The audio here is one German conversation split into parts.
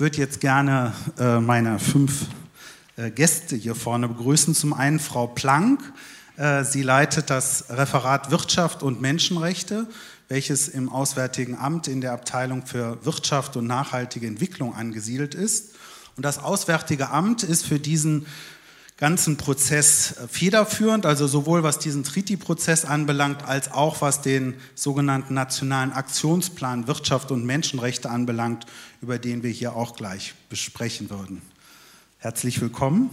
würde jetzt gerne äh, meine fünf äh, Gäste hier vorne begrüßen. Zum einen Frau Planck. Äh, sie leitet das Referat Wirtschaft und Menschenrechte, welches im Auswärtigen Amt in der Abteilung für Wirtschaft und nachhaltige Entwicklung angesiedelt ist. Und das Auswärtige Amt ist für diesen ganzen Prozess äh, federführend, also sowohl was diesen Treaty-Prozess anbelangt, als auch was den sogenannten Nationalen Aktionsplan Wirtschaft und Menschenrechte anbelangt, über den wir hier auch gleich besprechen würden. Herzlich willkommen.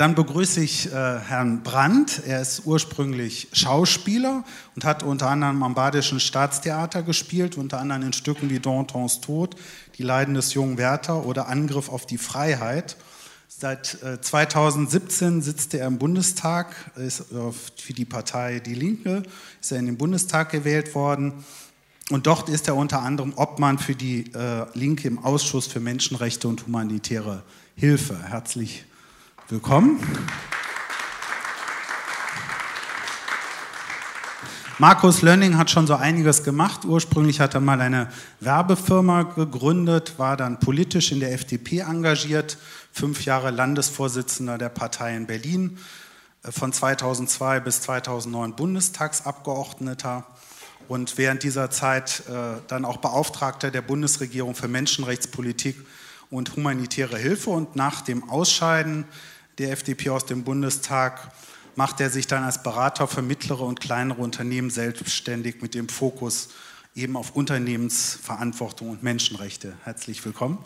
Dann begrüße ich äh, Herrn Brandt. Er ist ursprünglich Schauspieler und hat unter anderem am Badischen Staatstheater gespielt, unter anderem in Stücken wie Dantons Tod, Die Leiden des jungen Werther oder Angriff auf die Freiheit. Seit äh, 2017 sitzt er im Bundestag, ist äh, für die Partei Die Linke, ist er in den Bundestag gewählt worden. Und dort ist er unter anderem Obmann für die äh, Linke im Ausschuss für Menschenrechte und humanitäre Hilfe. Herzlich willkommen. Markus Lönning hat schon so einiges gemacht. Ursprünglich hat er mal eine Werbefirma gegründet, war dann politisch in der FDP engagiert, fünf Jahre Landesvorsitzender der Partei in Berlin, äh, von 2002 bis 2009 Bundestagsabgeordneter und während dieser Zeit äh, dann auch Beauftragter der Bundesregierung für Menschenrechtspolitik und humanitäre Hilfe. Und nach dem Ausscheiden der FDP aus dem Bundestag macht er sich dann als Berater für mittlere und kleinere Unternehmen selbstständig mit dem Fokus eben auf Unternehmensverantwortung und Menschenrechte. Herzlich willkommen.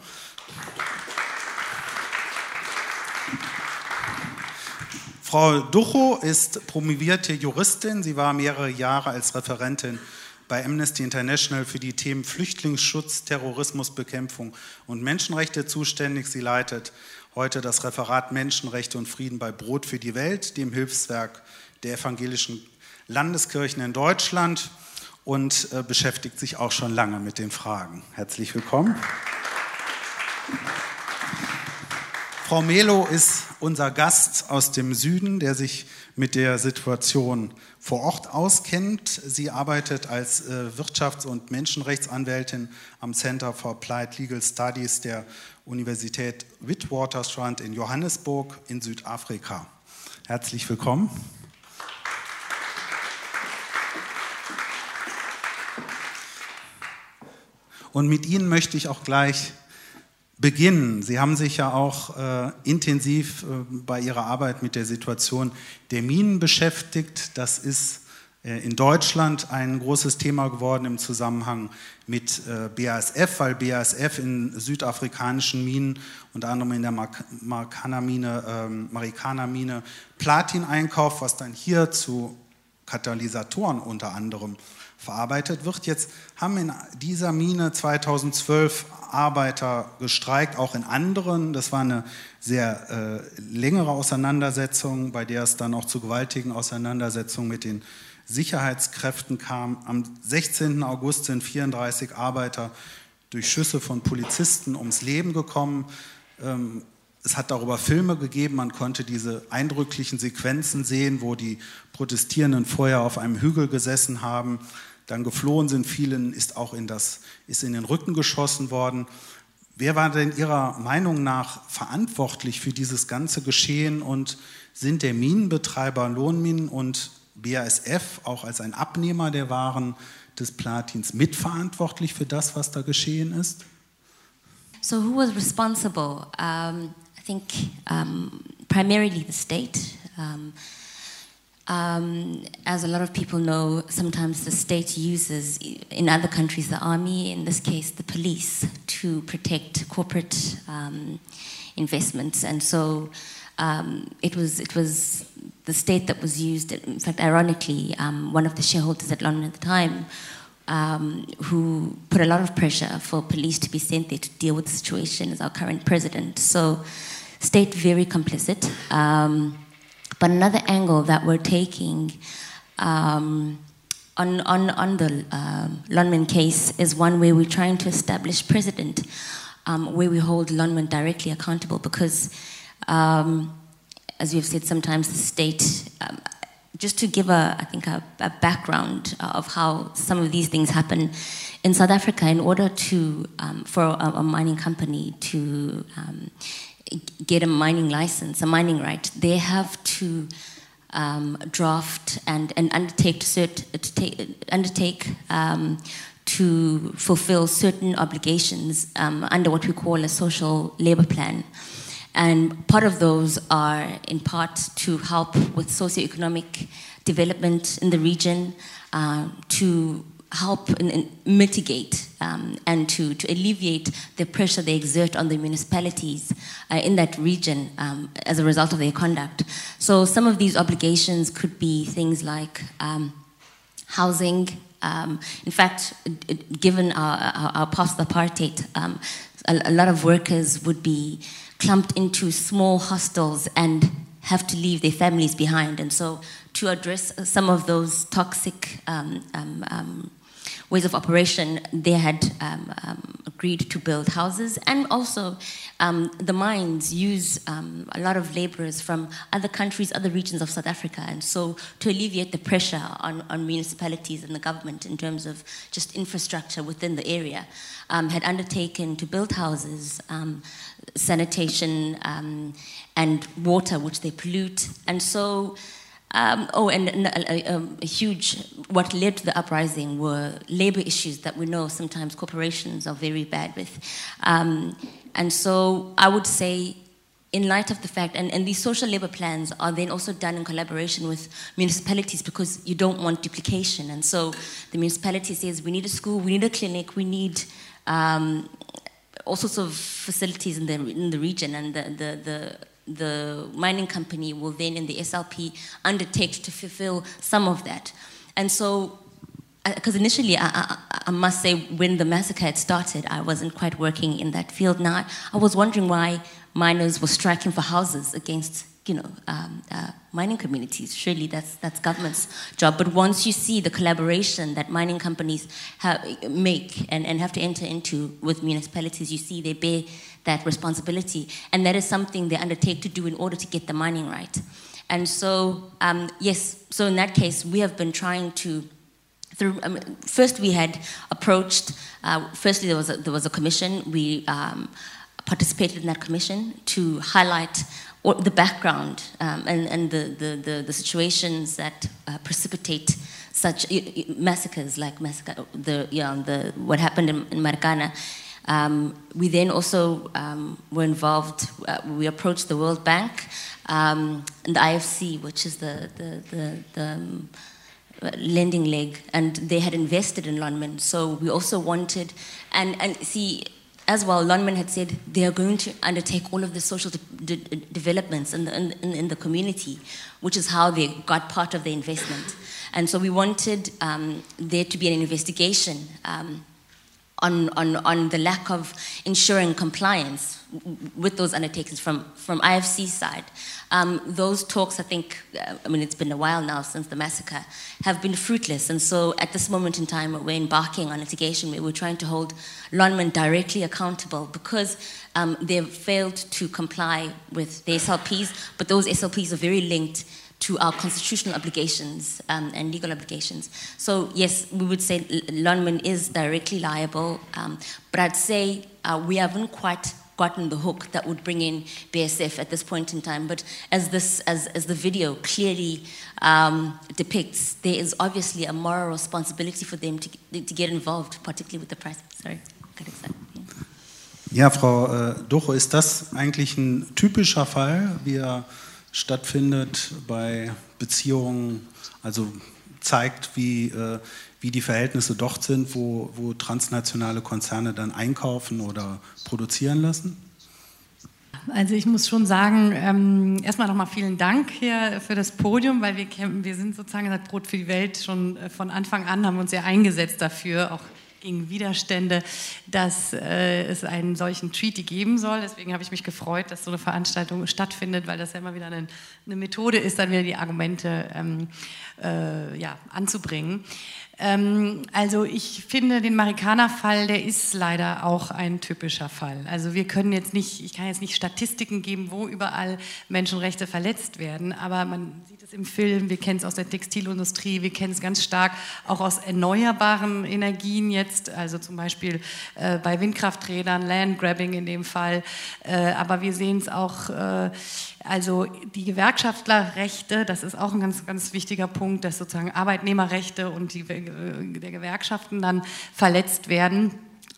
Frau Ducho ist promovierte Juristin. Sie war mehrere Jahre als Referentin bei Amnesty International für die Themen Flüchtlingsschutz, Terrorismusbekämpfung und Menschenrechte zuständig. Sie leitet heute das Referat Menschenrechte und Frieden bei Brot für die Welt, dem Hilfswerk der evangelischen Landeskirchen in Deutschland und äh, beschäftigt sich auch schon lange mit den Fragen. Herzlich willkommen. Frau Melo ist unser Gast aus dem Süden, der sich mit der Situation vor Ort auskennt. Sie arbeitet als äh, Wirtschafts- und Menschenrechtsanwältin am Center for Applied Legal Studies der Universität Witwatersrand in Johannesburg in Südafrika. Herzlich willkommen. Und mit Ihnen möchte ich auch gleich beginnen. Sie haben sich ja auch äh, intensiv äh, bei Ihrer Arbeit mit der Situation der Minen beschäftigt. Das ist in Deutschland ein großes Thema geworden im Zusammenhang mit äh, BASF, weil BASF in südafrikanischen Minen, unter anderem in der Marikana-Mine, ähm, Marikana-Mine Platin einkauft, was dann hier zu Katalysatoren unter anderem verarbeitet wird. Jetzt haben in dieser Mine 2012 Arbeiter gestreikt, auch in anderen. Das war eine sehr äh, längere Auseinandersetzung, bei der es dann auch zu gewaltigen Auseinandersetzungen mit den Sicherheitskräften kam. Am 16. August sind 34 Arbeiter durch Schüsse von Polizisten ums Leben gekommen. Ähm, es hat darüber Filme gegeben, man konnte diese eindrücklichen Sequenzen sehen, wo die Protestierenden vorher auf einem Hügel gesessen haben, dann geflohen sind, vielen ist auch in, das, ist in den Rücken geschossen worden. Wer war denn Ihrer Meinung nach verantwortlich für dieses ganze Geschehen und sind der Minenbetreiber Lohnminen und BASF auch als ein Abnehmer der Waren des Platins mitverantwortlich für das, was da geschehen ist? So who was responsible? Um, I think um, primarily the state. Um, um, as a lot of people know, sometimes the state uses, in other countries, the army, in this case, the police, to protect corporate um, investments. And so um, it was it was the state that was used. In fact, ironically, um, one of the shareholders at London at the time, um, who put a lot of pressure for police to be sent there to deal with the situation, is our current president. So, state very complicit. Um, but another angle that we're taking. Um, on, on, on the uh, Lundman case is one where we're trying to establish precedent um, where we hold Lundman directly accountable because um, as we've said, sometimes the state um, just to give a, I think, a, a, background of how some of these things happen in South Africa, in order to um, for a, a, mining company to um, get a mining license, a mining right, they have to um, draft and, and undertake to, cert, take, undertake um, to fulfill certain obligations um, under what we call a social labor plan. And part of those are in part to help with socioeconomic development in the region, uh, to help and, and mitigate um, and to, to alleviate the pressure they exert on the municipalities uh, in that region um, as a result of their conduct. So some of these obligations could be things like um, housing. Um, in fact, given our, our, our past apartheid, um, a, a lot of workers would be clumped into small hostels and have to leave their families behind. And so, to address some of those toxic um, um, um, ways of operation, they had um, um, agreed to build houses. And also, the mines use a lot of laborers from other countries, other regions of South Africa. And so, to alleviate the pressure on, on municipalities and the government in terms of just infrastructure within the area, had undertaken to build houses sanitation um, and water, which they pollute. And so, um, oh, and, and a, a, a, huge, what led to the uprising were labor issues that we know sometimes corporations are very bad with. Um, and so I would say, in light of the fact, and, and these social labor plans are then also done in collaboration with municipalities because you don't want duplication. And so the municipality says, we need a school, we need a clinic, we need um, all sorts of facilities in the, in the region, and the, the, the, the mining company will then, in the SLP, undertake to fulfill some of that. And so, because uh, initially, I, I, I, must say, when the massacre had started, I wasn't quite working in that field. Now, I was wondering why miners were striking for houses against you know, um, uh, mining communities. Surely that's that's government's job. But once you see the collaboration that mining companies make and, and have to enter into with municipalities, you see they bear that responsibility, and that is something they undertake to do in order to get the mining right. And so, um, yes, so in that case, we have been trying to. Through, um, first, we had approached. Uh, firstly, there was a, there was a commission. We um, participated in that commission to highlight or the background um, and, and the, the, the, the situations that uh, precipitate such massacres like massacre, the, know, the, what happened in, in Marikana. Um, we then also um, were involved, uh, we approached the World Bank um, and the IFC, which is the, the, the, the um, lending leg, and they had invested in Lonmin. So we also wanted, and, and see, as well, Lonman had said they are going to undertake all of the social de- de- developments in the, in, in, the community, which is how they got part of the investment. And so we wanted um, there to be an investigation um, on, on, on the lack of ensuring compliance with those undertakings from, from IFC side. Um, those talks, I think, uh, I mean, it's been a while now since the massacre, have been fruitless. And so at this moment in time, we're embarking on litigation where we're trying to hold Lonman directly accountable because um, they've failed to comply with the SLPs, but those SLPs are very linked to our constitutional obligations um, and legal obligations. So, yes, we would say Lonman is directly liable, um, but I'd say uh, we haven't quite gotten the hook that would bring in BSF at this point in time. But as this, as, as the video clearly um, depicts, there is obviously a moral responsibility for them to, to get involved, particularly with the price. Sorry, got excited. Ja, Frau äh, Docho, ist das eigentlich ein typischer Fall, wie er stattfindet bei Beziehungen, also zeigt, wie, äh, wie die Verhältnisse dort sind, wo, wo transnationale Konzerne dann einkaufen oder produzieren lassen? Also ich muss schon sagen, ähm, erstmal nochmal vielen Dank hier für das Podium, weil wir, wir sind sozusagen seit Brot für die Welt schon äh, von Anfang an, haben uns sehr eingesetzt dafür, auch gegen Widerstände, dass äh, es einen solchen Treaty geben soll. Deswegen habe ich mich gefreut, dass so eine Veranstaltung stattfindet, weil das ja immer wieder eine, eine Methode ist, dann wieder die Argumente ähm, äh, ja, anzubringen. Ähm, also ich finde den Marikaner-Fall, der ist leider auch ein typischer Fall. Also wir können jetzt nicht, ich kann jetzt nicht Statistiken geben, wo überall Menschenrechte verletzt werden, aber man im Film, wir kennen es aus der Textilindustrie, wir kennen es ganz stark auch aus erneuerbaren Energien jetzt, also zum Beispiel äh, bei Windkrafträdern, Landgrabbing in dem Fall. Äh, aber wir sehen es auch, äh, also die Gewerkschaftlerrechte, das ist auch ein ganz, ganz wichtiger Punkt, dass sozusagen Arbeitnehmerrechte und die äh, der Gewerkschaften dann verletzt werden.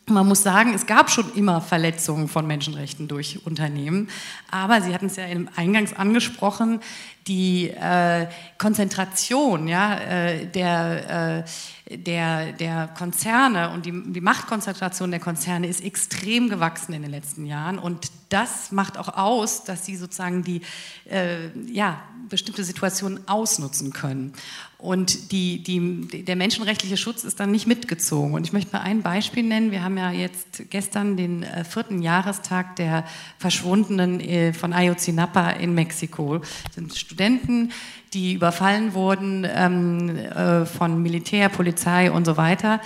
Man muss sagen, es gab schon immer Verletzungen von Menschenrechten durch Unternehmen, aber Sie hatten es ja eingangs angesprochen, die äh, Konzentration ja, äh, der, äh, der, der Konzerne und die, die Machtkonzentration der Konzerne ist extrem gewachsen in den letzten Jahren und das macht auch aus, dass sie sozusagen die äh, ja, bestimmte Situationen ausnutzen können. Und die, die, der menschenrechtliche Schutz ist dann nicht mitgezogen. Und ich möchte mal ein Beispiel nennen. Wir haben ja jetzt gestern den äh, vierten Jahrestag der Verschwundenen äh, von Ayotzinapa in Mexiko. Das sind Studenten, die überfallen wurden ähm, äh, von Militär, Polizei und so weiter.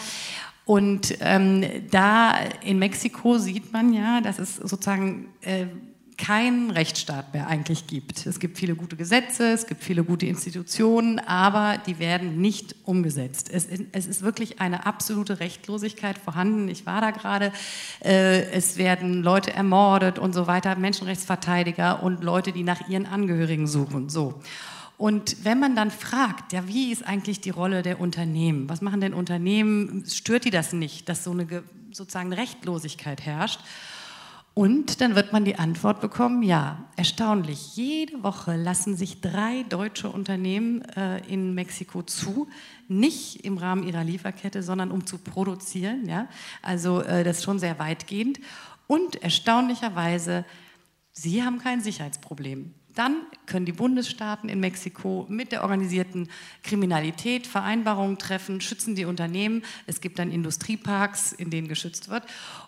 Und ähm, da in Mexiko sieht man ja, dass es sozusagen äh, keinen Rechtsstaat mehr eigentlich gibt. Es gibt viele gute Gesetze, es gibt viele gute Institutionen, aber die werden nicht umgesetzt. Es, es ist wirklich eine absolute Rechtlosigkeit vorhanden. Ich war da gerade. Äh, es werden Leute ermordet und so weiter, Menschenrechtsverteidiger und Leute, die nach ihren Angehörigen suchen. So. Und wenn man dann fragt, ja, wie ist eigentlich die Rolle der Unternehmen? Was machen denn Unternehmen? Stört die das nicht, dass so eine sozusagen Rechtlosigkeit herrscht? Und dann wird man die Antwort bekommen, ja, erstaunlich. Jede Woche lassen sich drei deutsche Unternehmen äh, in Mexiko zu, nicht im Rahmen ihrer Lieferkette, sondern um zu produzieren. Ja? Also äh, das ist schon sehr weitgehend. Und erstaunlicherweise, sie haben kein Sicherheitsproblem. Dann können die Bundesstaaten in Mexiko mit der organisierten Kriminalität Vereinbarungen treffen, schützen die Unternehmen. Es gibt dann Industrieparks, in denen geschützt wird.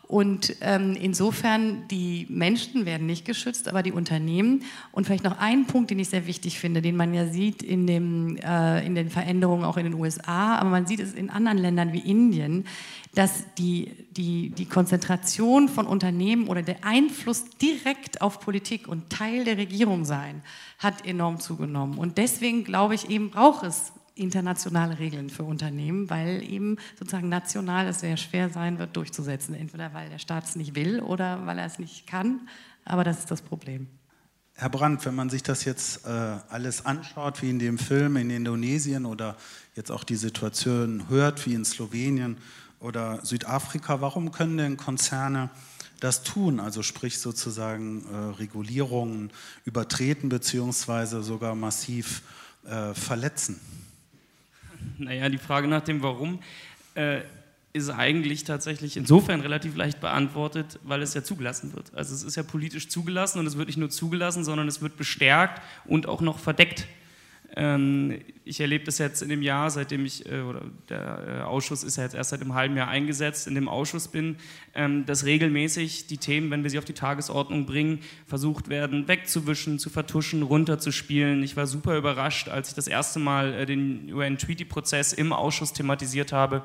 Und ähm, insofern, die Menschen werden nicht geschützt, aber die Unternehmen. Und vielleicht noch ein Punkt, den ich sehr wichtig finde, den man ja sieht in, dem, äh, in den Veränderungen auch in den USA, aber man sieht es in anderen Ländern wie Indien, dass die, die, die Konzentration von Unternehmen oder der Einfluss direkt auf Politik und Teil der Regierung sein, hat enorm zugenommen. Und deswegen glaube ich eben, braucht es internationale Regeln für Unternehmen, weil eben sozusagen national es sehr schwer sein wird durchzusetzen. Entweder weil der Staat es nicht will oder weil er es nicht kann. Aber das ist das Problem. Herr Brandt, wenn man sich das jetzt äh, alles anschaut, wie in dem Film in Indonesien oder jetzt auch die Situation hört, wie in Slowenien oder Südafrika, warum können denn Konzerne das tun? Also sprich sozusagen äh, Regulierungen übertreten beziehungsweise sogar massiv äh, verletzen? Naja, die Frage nach dem Warum äh, ist eigentlich tatsächlich insofern relativ leicht beantwortet, weil es ja zugelassen wird. Also es ist ja politisch zugelassen und es wird nicht nur zugelassen, sondern es wird bestärkt und auch noch verdeckt. Ähm, ich erlebe das jetzt in dem Jahr, seitdem ich, äh, oder der äh, Ausschuss ist ja jetzt erst seit einem halben Jahr eingesetzt, in dem Ausschuss bin, ähm, dass regelmäßig die Themen, wenn wir sie auf die Tagesordnung bringen, versucht werden, wegzuwischen, zu vertuschen, runterzuspielen. Ich war super überrascht, als ich das erste Mal äh, den UN-Treaty-Prozess im Ausschuss thematisiert habe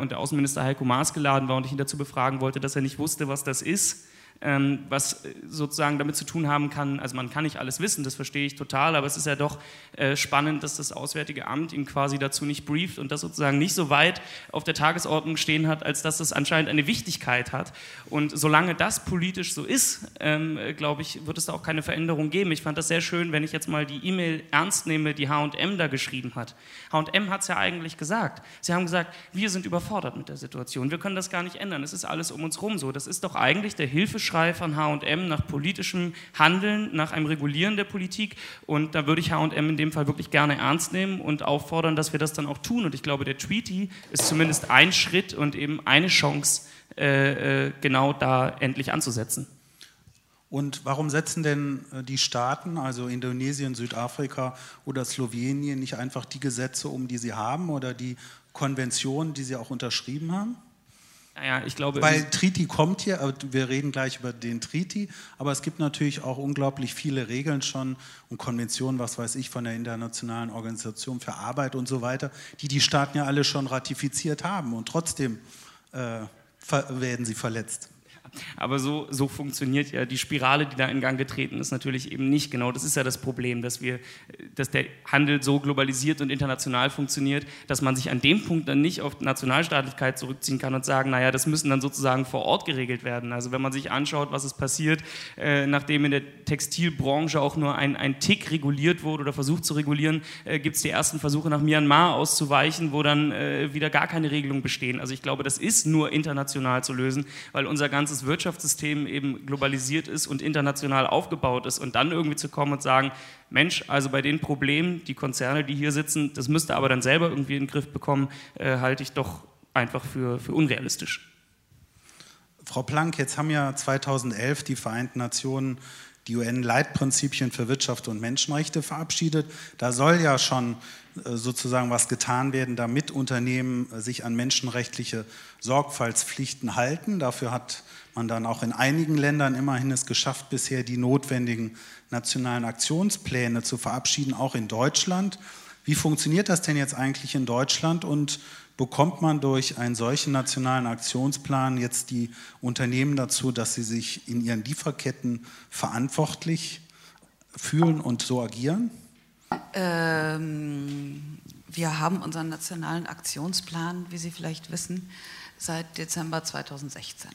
und der Außenminister Heiko Maas geladen war und ich ihn dazu befragen wollte, dass er nicht wusste, was das ist was äh, sozusagen damit zu tun haben kann, also man kann nicht alles wissen, das verstehe ich total, aber es ist ja doch äh, spannend, dass das Auswärtige Amt ihn quasi dazu nicht brieft und das sozusagen nicht so weit auf der Tagesordnung stehen hat, als dass es anscheinend eine Wichtigkeit hat. Und solange das politisch so ist, ähm, glaube ich, wird es da auch keine Veränderung geben. Ich fand das sehr schön, wenn ich jetzt mal die E-Mail ernst nehme, die H&M da geschrieben hat. H&M hat es ja eigentlich gesagt. Sie haben gesagt, wir sind überfordert mit der Situation, wir können das gar nicht ändern, es ist alles um uns rum so. Das ist doch eigentlich der Hilfeschrei Aufschrei von HM nach politischem Handeln, nach einem Regulieren der Politik. Und da würde ich HM in dem Fall wirklich gerne ernst nehmen und auffordern, dass wir das dann auch tun. Und ich glaube, der Treaty ist zumindest ein Schritt und eben eine Chance, äh, äh genau da endlich anzusetzen. Und warum setzen denn äh, die Staaten, also Indonesien, Südafrika oder Slowenien, nicht einfach die Gesetze um, die sie haben oder die Konventionen, die sie auch unterschrieben haben? Naja, ich glaube. Weil Treaty kommt hier, wir reden gleich über den Treaty, aber es gibt natürlich auch unglaublich viele Regeln schon und Konventionen, was weiß ich, von der Internationalen Organisation für Arbeit und so weiter, die die Staaten ja alle schon ratifiziert haben und trotzdem äh, werden sie verletzt. Aber so, so funktioniert ja die Spirale, die da in Gang getreten ist, natürlich eben nicht genau. Das ist ja das Problem, dass, wir, dass der Handel so globalisiert und international funktioniert, dass man sich an dem Punkt dann nicht auf Nationalstaatlichkeit zurückziehen kann und sagen, naja, das müssen dann sozusagen vor Ort geregelt werden. Also wenn man sich anschaut, was ist passiert, äh, nachdem in der Textilbranche auch nur ein, ein Tick reguliert wurde oder versucht zu regulieren, äh, gibt es die ersten Versuche nach Myanmar auszuweichen, wo dann äh, wieder gar keine Regelungen bestehen. Also ich glaube, das ist nur international zu lösen, weil unser ganzes Wirtschaftssystem eben globalisiert ist und international aufgebaut ist und dann irgendwie zu kommen und sagen, Mensch, also bei den Problemen, die Konzerne, die hier sitzen, das müsste aber dann selber irgendwie in den Griff bekommen, äh, halte ich doch einfach für, für unrealistisch. Frau Planck, jetzt haben ja 2011 die Vereinten Nationen die UN-Leitprinzipien für Wirtschaft und Menschenrechte verabschiedet. Da soll ja schon äh, sozusagen was getan werden, damit Unternehmen äh, sich an menschenrechtliche Sorgfaltspflichten halten. Dafür hat man dann auch in einigen Ländern immerhin es geschafft, bisher die notwendigen nationalen Aktionspläne zu verabschieden, auch in Deutschland. Wie funktioniert das denn jetzt eigentlich in Deutschland und bekommt man durch einen solchen nationalen Aktionsplan jetzt die Unternehmen dazu, dass sie sich in ihren Lieferketten verantwortlich fühlen und so agieren? Ähm, wir haben unseren nationalen Aktionsplan, wie Sie vielleicht wissen, seit Dezember 2016.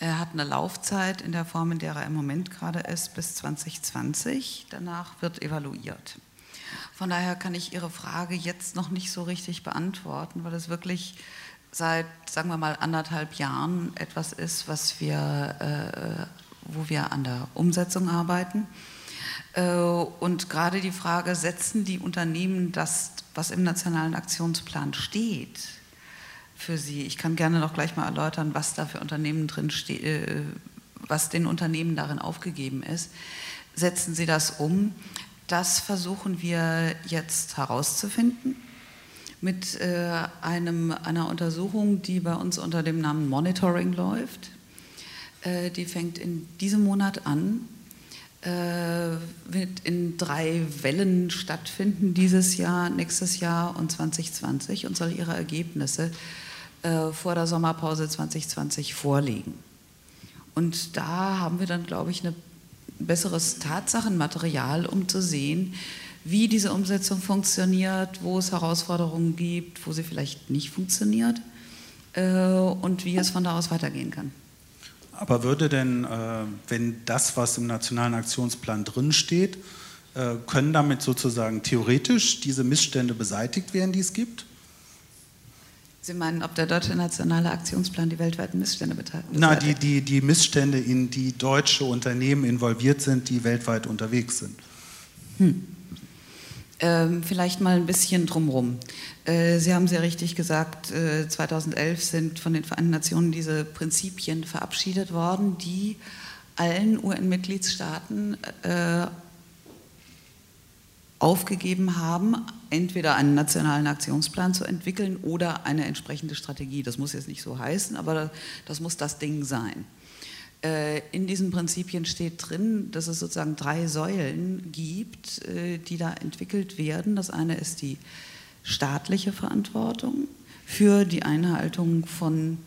Er hat eine Laufzeit in der Form, in der er im Moment gerade ist, bis 2020. Danach wird evaluiert. Von daher kann ich Ihre Frage jetzt noch nicht so richtig beantworten, weil es wirklich seit, sagen wir mal, anderthalb Jahren etwas ist, was wir, äh, wo wir an der Umsetzung arbeiten. Äh, und gerade die Frage, setzen die Unternehmen das, was im Nationalen Aktionsplan steht, für sie? Ich kann gerne noch gleich mal erläutern, was da für Unternehmen drin steht, äh, was den Unternehmen darin aufgegeben ist. Setzen sie das um? Das versuchen wir jetzt herauszufinden mit äh, einem, einer Untersuchung, die bei uns unter dem Namen Monitoring läuft. Äh, die fängt in diesem Monat an, äh, wird in drei Wellen stattfinden, dieses Jahr, nächstes Jahr und 2020 und soll ihre Ergebnisse äh, vor der Sommerpause 2020 vorlegen. Und da haben wir dann, glaube ich, eine besseres Tatsachenmaterial, um zu sehen, wie diese Umsetzung funktioniert, wo es Herausforderungen gibt, wo sie vielleicht nicht funktioniert äh, und wie es von da aus weitergehen kann. Aber würde denn, äh, wenn das, was im Nationalen Aktionsplan drinsteht, äh, können damit sozusagen theoretisch diese Missstände beseitigt werden, die es gibt? Sie meinen, ob der deutsche nationale Aktionsplan die weltweiten Missstände betreibt? Na, die, die, die Missstände, in die deutsche Unternehmen involviert sind, die weltweit unterwegs sind. Hm. Ähm, vielleicht mal ein bisschen drumherum. Äh, Sie haben sehr richtig gesagt, äh, 2011 sind von den Vereinten Nationen diese Prinzipien verabschiedet worden, die allen UN-Mitgliedstaaten äh, aufgegeben haben, entweder einen nationalen Aktionsplan zu entwickeln oder eine entsprechende Strategie. Das muss jetzt nicht so heißen, aber das muss das Ding sein. Äh, in diesen Prinzipien steht drin, dass es sozusagen drei Säulen gibt, äh, die da entwickelt werden. Das eine ist die staatliche Verantwortung für die Einhaltung von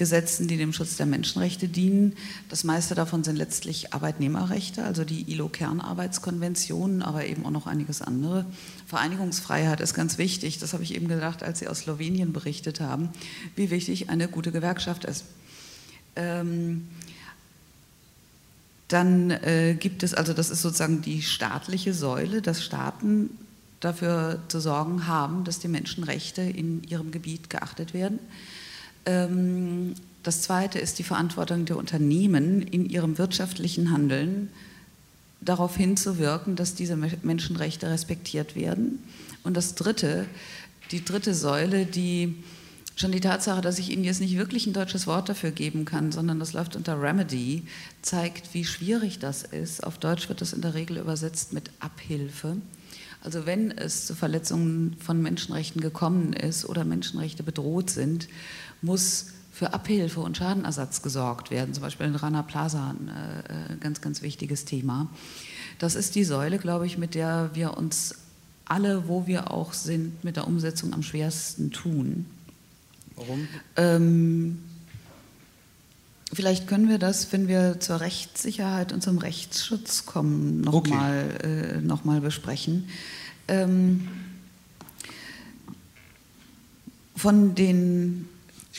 Gesetzen, die dem Schutz der Menschenrechte dienen. Das meiste davon sind letztlich Arbeitnehmerrechte, also die ILO-Kernarbeitskonventionen, aber eben auch noch einiges andere. Vereinigungsfreiheit ist ganz wichtig. Das habe ich eben gedacht, als Sie aus Slowenien berichtet haben, wie wichtig eine gute Gewerkschaft ist. Ähm, dann äh, gibt es, also das ist sozusagen die staatliche Säule, dass Staaten dafür zu sorgen haben, dass die Menschenrechte in ihrem Gebiet geachtet werden. Ähm, das zweite ist die Verantwortung der Unternehmen in ihrem wirtschaftlichen Handeln darauf hinzuwirken, dass diese Menschenrechte respektiert werden. Und das dritte, die dritte Säule, die schon die Tatsache, dass ich Ihnen jetzt nicht wirklich ein deutsches Wort dafür geben kann, sondern das läuft unter Remedy, zeigt, wie schwierig das ist. Auf Deutsch wird das in der Regel übersetzt mit Abhilfe. Also wenn es zu Verletzungen von Menschenrechten gekommen ist oder Menschenrechte bedroht sind muss für Abhilfe und Schadenersatz gesorgt werden, zum Beispiel in Rana Plaza ein äh, ganz, ganz wichtiges Thema. Das ist die Säule, glaube ich, mit der wir uns alle, wo wir auch sind, mit der Umsetzung am schwersten tun. Warum? Ähm, Vielleicht können wir das, wenn wir zur Rechtssicherheit und zum Rechtsschutz kommen, nochmal okay. äh, noch besprechen. Ähm, von den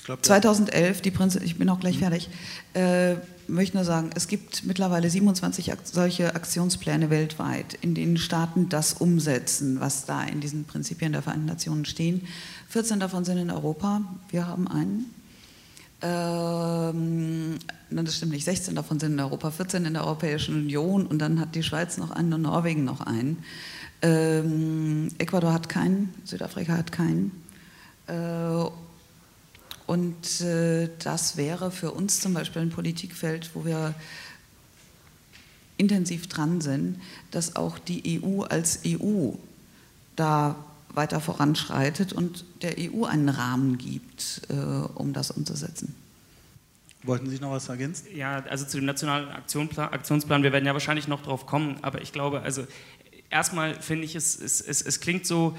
ich glaub, 2011, die Prinzip, ich bin auch gleich mhm. fertig, äh, möchte nur sagen, es gibt mittlerweile 27 solche Aktionspläne weltweit, in denen Staaten das umsetzen, was da in diesen Prinzipien der Vereinten Nationen stehen. 14 davon sind in Europa, wir haben einen. Ähm, das stimmt nicht, 16 davon sind in Europa, 14 in der Europäischen Union und dann hat die Schweiz noch einen und Norwegen noch einen. Ähm, Ecuador hat keinen, Südafrika hat keinen. Äh, und äh, das wäre für uns zum Beispiel ein Politikfeld, wo wir intensiv dran sind, dass auch die EU als EU da weiter voranschreitet und der EU einen Rahmen gibt, äh, um das umzusetzen. Wollten Sie noch was ergänzen? Ja, also zu dem nationalen Aktionsplan, Aktionsplan, wir werden ja wahrscheinlich noch drauf kommen, aber ich glaube, also erstmal finde ich, es, es, es, es klingt so,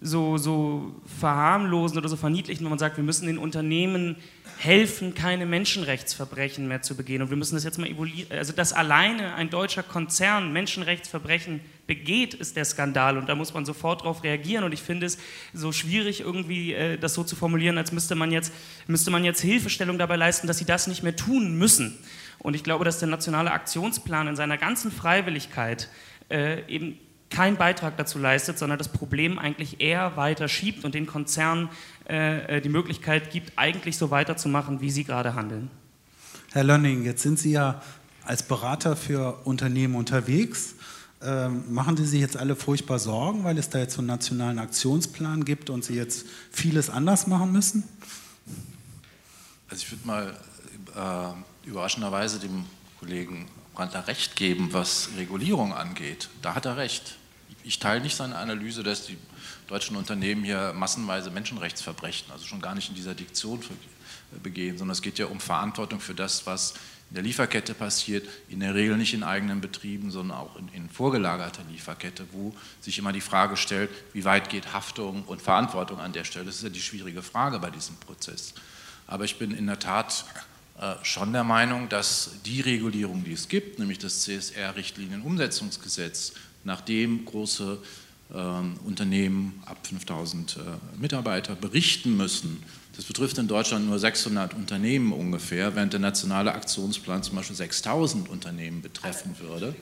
so, so verharmlosen oder so verniedlichen, wenn man sagt, wir müssen den Unternehmen helfen, keine Menschenrechtsverbrechen mehr zu begehen. Und wir müssen das jetzt mal evaluieren. Also, dass alleine ein deutscher Konzern Menschenrechtsverbrechen begeht, ist der Skandal. Und da muss man sofort darauf reagieren. Und ich finde es so schwierig, irgendwie äh, das so zu formulieren, als müsste man, jetzt, müsste man jetzt Hilfestellung dabei leisten, dass sie das nicht mehr tun müssen. Und ich glaube, dass der nationale Aktionsplan in seiner ganzen Freiwilligkeit äh, eben keinen Beitrag dazu leistet, sondern das Problem eigentlich eher weiter schiebt und den Konzernen äh, äh, die Möglichkeit gibt, eigentlich so weiterzumachen, wie sie gerade handeln. Herr Lönning, jetzt sind Sie ja als Berater für Unternehmen unterwegs. Ähm, machen Sie sich jetzt alle furchtbar Sorgen, weil es da jetzt so einen nationalen Aktionsplan gibt und Sie jetzt vieles anders machen müssen? Also ich würde mal äh, überraschenderweise dem Kollegen Brandler recht geben, was Regulierung angeht. Da hat er recht. Ich teile nicht seine Analyse, dass die deutschen Unternehmen hier massenweise Menschenrechtsverbrechen, also schon gar nicht in dieser Diktion begehen, sondern es geht ja um Verantwortung für das, was in der Lieferkette passiert, in der Regel nicht in eigenen Betrieben, sondern auch in, in, vorgelagerter Lieferkette, wo sich immer die Frage stellt, wie weit geht Haftung und Verantwortung an der Stelle. Das ist ja die schwierige Frage bei diesem Prozess. Aber ich bin in der Tat äh, schon der Meinung, dass die Regulierung, die es gibt, nämlich das CSR-Richtlinienumsetzungsgesetz, nachdem große ähm, Unternehmen ab 5000 äh, Mitarbeiter berichten müssen, das betrifft in Deutschland nur 600 Unternehmen ungefähr, während der nationale Aktionsplan zum Beispiel 6000 Unternehmen betreffen würde.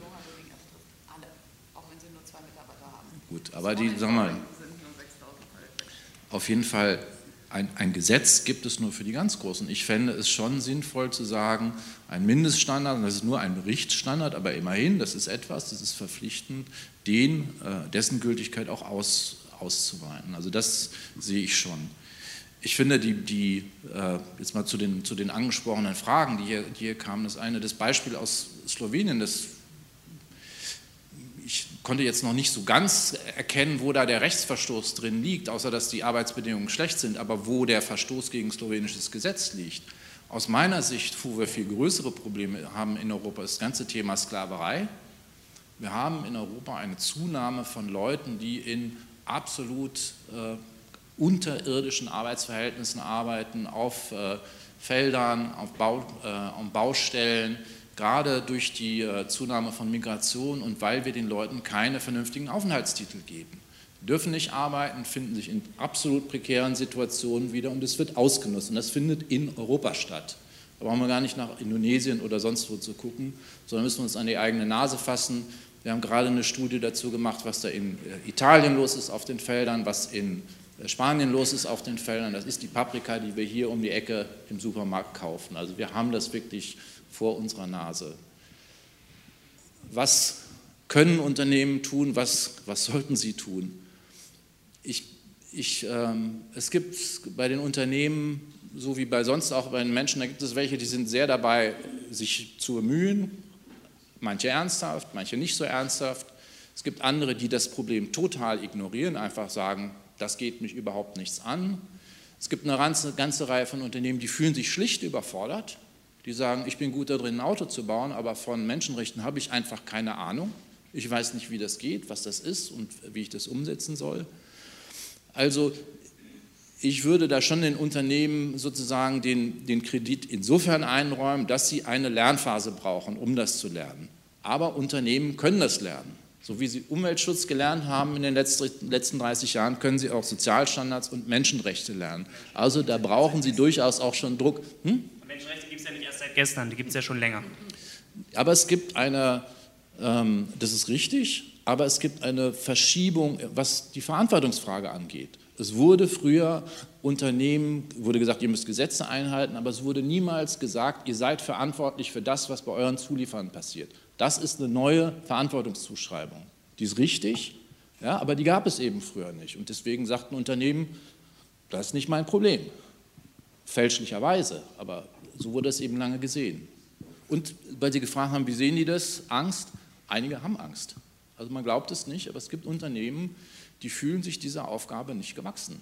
Gut, aber die, sagen wir mal, auf jeden Fall ein, ein, Gesetz gibt es nur für die ganz Großen. Ich fände es schon sinnvoll zu sagen, ein Mindeststandard, das ist nur ein Berichtsstandard, aber immerhin, das ist etwas, das ist verpflichtend, den, äh, dessen Gültigkeit auch aus, auszuweiten. Also das sehe ich schon. Ich finde, die, die, äh, jetzt mal zu den, zu den angesprochenen Fragen, die hier, die hier kamen, das eine, das Beispiel aus Slowenien, das konnte jetzt noch nicht so ganz erkennen, wo da der Rechtsverstoß drin liegt, außer dass die Arbeitsbedingungen schlecht sind, aber wo der Verstoß gegen slowenisches Gesetz liegt. Aus meiner Sicht, wo wir viel größere Probleme haben in Europa, ist das ganze Thema Sklaverei. Wir haben in Europa eine Zunahme von Leuten, die in absolut äh, unterirdischen Arbeitsverhältnissen arbeiten, auf äh, Feldern, auf, Bau, äh, auf Baustellen, gerade durch die äh, Zunahme von Migration und weil wir den Leuten keine vernünftigen Aufenthaltstitel geben. Die dürfen nicht arbeiten, finden sich in absolut prekären Situationen wieder und es wird ausgenutzt. Und das findet in Europa statt. Da brauchen wir gar nicht nach Indonesien oder sonst wo zu gucken, sondern müssen uns an die eigene Nase fassen. Wir haben gerade eine Studie dazu gemacht, was da in äh, Italien los ist auf den Feldern, was in äh, Spanien los ist auf den Feldern. Das ist die Paprika, die wir hier um die Ecke im Supermarkt kaufen. Also wir haben das wirklich vor unserer Nase. Was können Unternehmen tun? Was, was sollten sie tun? Ich, ich, ähm, es gibt bei den Unternehmen, so wie bei sonst auch bei den Menschen, da gibt es welche, die sind sehr dabei, sich zu bemühen. Manche ernsthaft, manche nicht so ernsthaft. Es gibt andere, die das Problem total ignorieren, einfach sagen, das geht mich überhaupt nichts an. Es gibt eine ganze, ganze Reihe von Unternehmen, die fühlen sich schlicht überfordert die sagen, ich bin gut darin, ein Auto zu bauen, aber von Menschenrechten habe ich einfach keine Ahnung. Ich weiß nicht, wie das geht, was das ist und wie ich das umsetzen soll. Also ich würde da schon den Unternehmen sozusagen den, den Kredit insofern einräumen, dass sie eine Lernphase brauchen, um das zu lernen. Aber Unternehmen können das lernen. So wie sie Umweltschutz gelernt haben in den letzten 30 Jahren, können sie auch Sozialstandards und Menschenrechte lernen. Also da brauchen sie durchaus auch schon Druck. Hm? Menschenrechte es ja nicht erst seit gestern, die gibt es ja schon länger. Aber es gibt eine, ähm, das ist richtig, aber es gibt eine Verschiebung, was die Verantwortungsfrage angeht. Es wurde früher Unternehmen, wurde gesagt, ihr müsst Gesetze einhalten, aber es wurde niemals gesagt, ihr seid verantwortlich für das, was bei euren Zulieferern passiert. Das ist eine neue Verantwortungszuschreibung. Die ist richtig, ja, aber die gab es eben früher nicht. Und deswegen sagten Unternehmen, das ist nicht mein Problem. Fälschlicherweise, aber so wurde es eben lange gesehen. Und weil Sie gefragt haben, wie sehen die das? Angst? Einige haben Angst. Also man glaubt es nicht, aber es gibt Unternehmen, die fühlen sich dieser Aufgabe nicht gewachsen.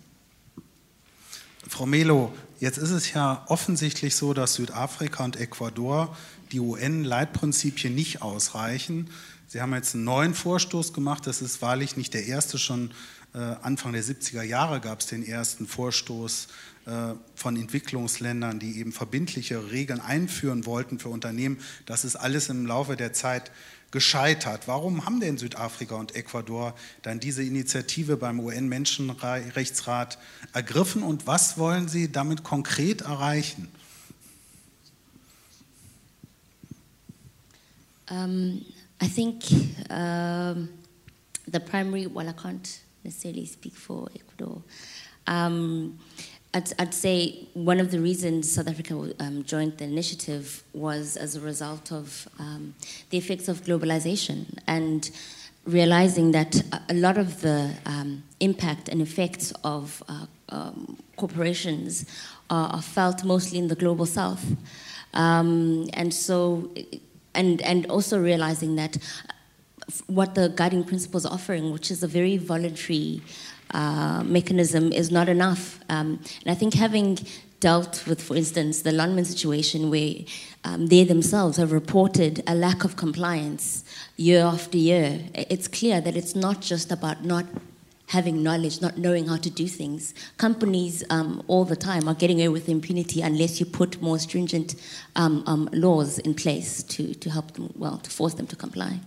Frau Melo, jetzt ist es ja offensichtlich so, dass Südafrika und Ecuador die UN-Leitprinzipien nicht ausreichen. Sie haben jetzt einen neuen Vorstoß gemacht, das ist wahrlich nicht der erste, schon Anfang der 70er Jahre gab es den ersten Vorstoß äh, von Entwicklungsländern, die eben verbindliche Regeln einführen wollten für Unternehmen. Das ist alles im Laufe der Zeit gescheitert. Warum haben denn Südafrika und Ecuador dann diese Initiative beim UN-Menschenrechtsrat ergriffen und was wollen sie damit konkret erreichen? Um, I think um, the primary, I can't necessarily speak for Ecuador. Um, I'd, I'd, say one of the reasons South Africa um, joined the initiative was as a result of um, the effects of globalization and realizing that a lot of the um, impact and effects of uh, um, corporations are, are, felt mostly in the global south. Um, and so, and, and also realizing that what the guiding principles offering, which is a very voluntary uh, mechanism is not enough. Um, and I think having dealt with, for instance, the Lundman situation where um, they themselves have reported a lack of compliance year after year, it's clear that it's not just about not having knowledge, not knowing how to do things. Companies um, all the time are getting away with impunity unless you put more stringent um, um, laws in place to, to help them, well, to force them to comply.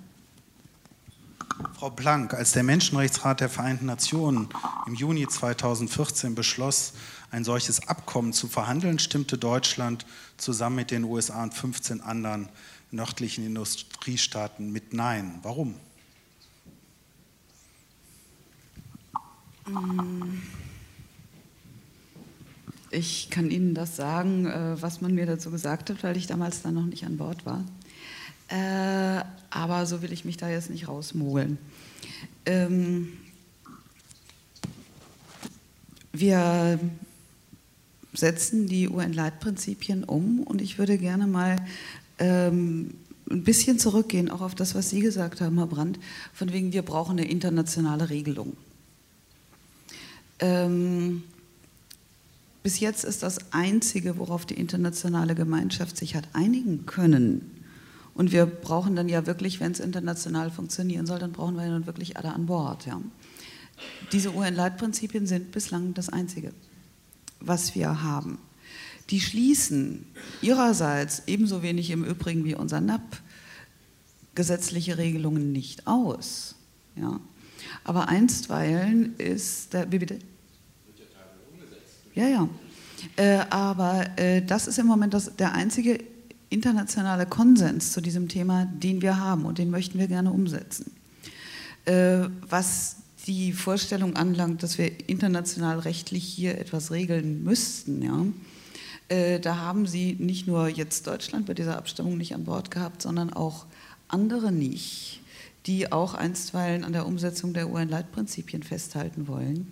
Frau Blank, als der Menschenrechtsrat der Vereinten Nationen im Juni 2014 beschloss, ein solches Abkommen zu verhandeln, stimmte Deutschland zusammen mit den USA und 15 anderen nördlichen Industriestaaten mit Nein. Warum? Ich kann Ihnen das sagen, äh, was man mir dazu gesagt hat, weil ich damals dann noch nicht an Bord war. Äh, aber so will ich mich da jetzt nicht rausmogeln. Ähm, wir setzen die UN-Leitprinzipien um und ich würde gerne mal ähm, ein bisschen zurückgehen, auch auf das, was Sie gesagt haben, Herr Brandt, von wegen, wir brauchen eine internationale Regelung. Ähm, bis jetzt ist das Einzige, worauf die internationale Gemeinschaft sich hat einigen können, und wir brauchen dann ja wirklich, wenn es international funktionieren soll, dann brauchen wir dann wirklich alle an Bord. Ja. Diese UN-Leitprinzipien sind bislang das Einzige, was wir haben. Die schließen ihrerseits ebenso wenig im Übrigen wie unser NAP gesetzliche Regelungen nicht aus. Ja. Aber einstweilen ist, der, wie bitte? Ja, ja. Äh, aber äh, das ist im Moment das, der einzige internationale Konsens zu diesem Thema, den wir haben und den möchten wir gerne umsetzen. Äh, was die Vorstellung anlangt, dass wir international rechtlich hier etwas regeln müssten, ja, äh, da haben Sie nicht nur jetzt Deutschland bei dieser Abstimmung nicht an Bord gehabt, sondern auch andere nicht, die auch einstweilen an der Umsetzung der UN-Leitprinzipien festhalten wollen.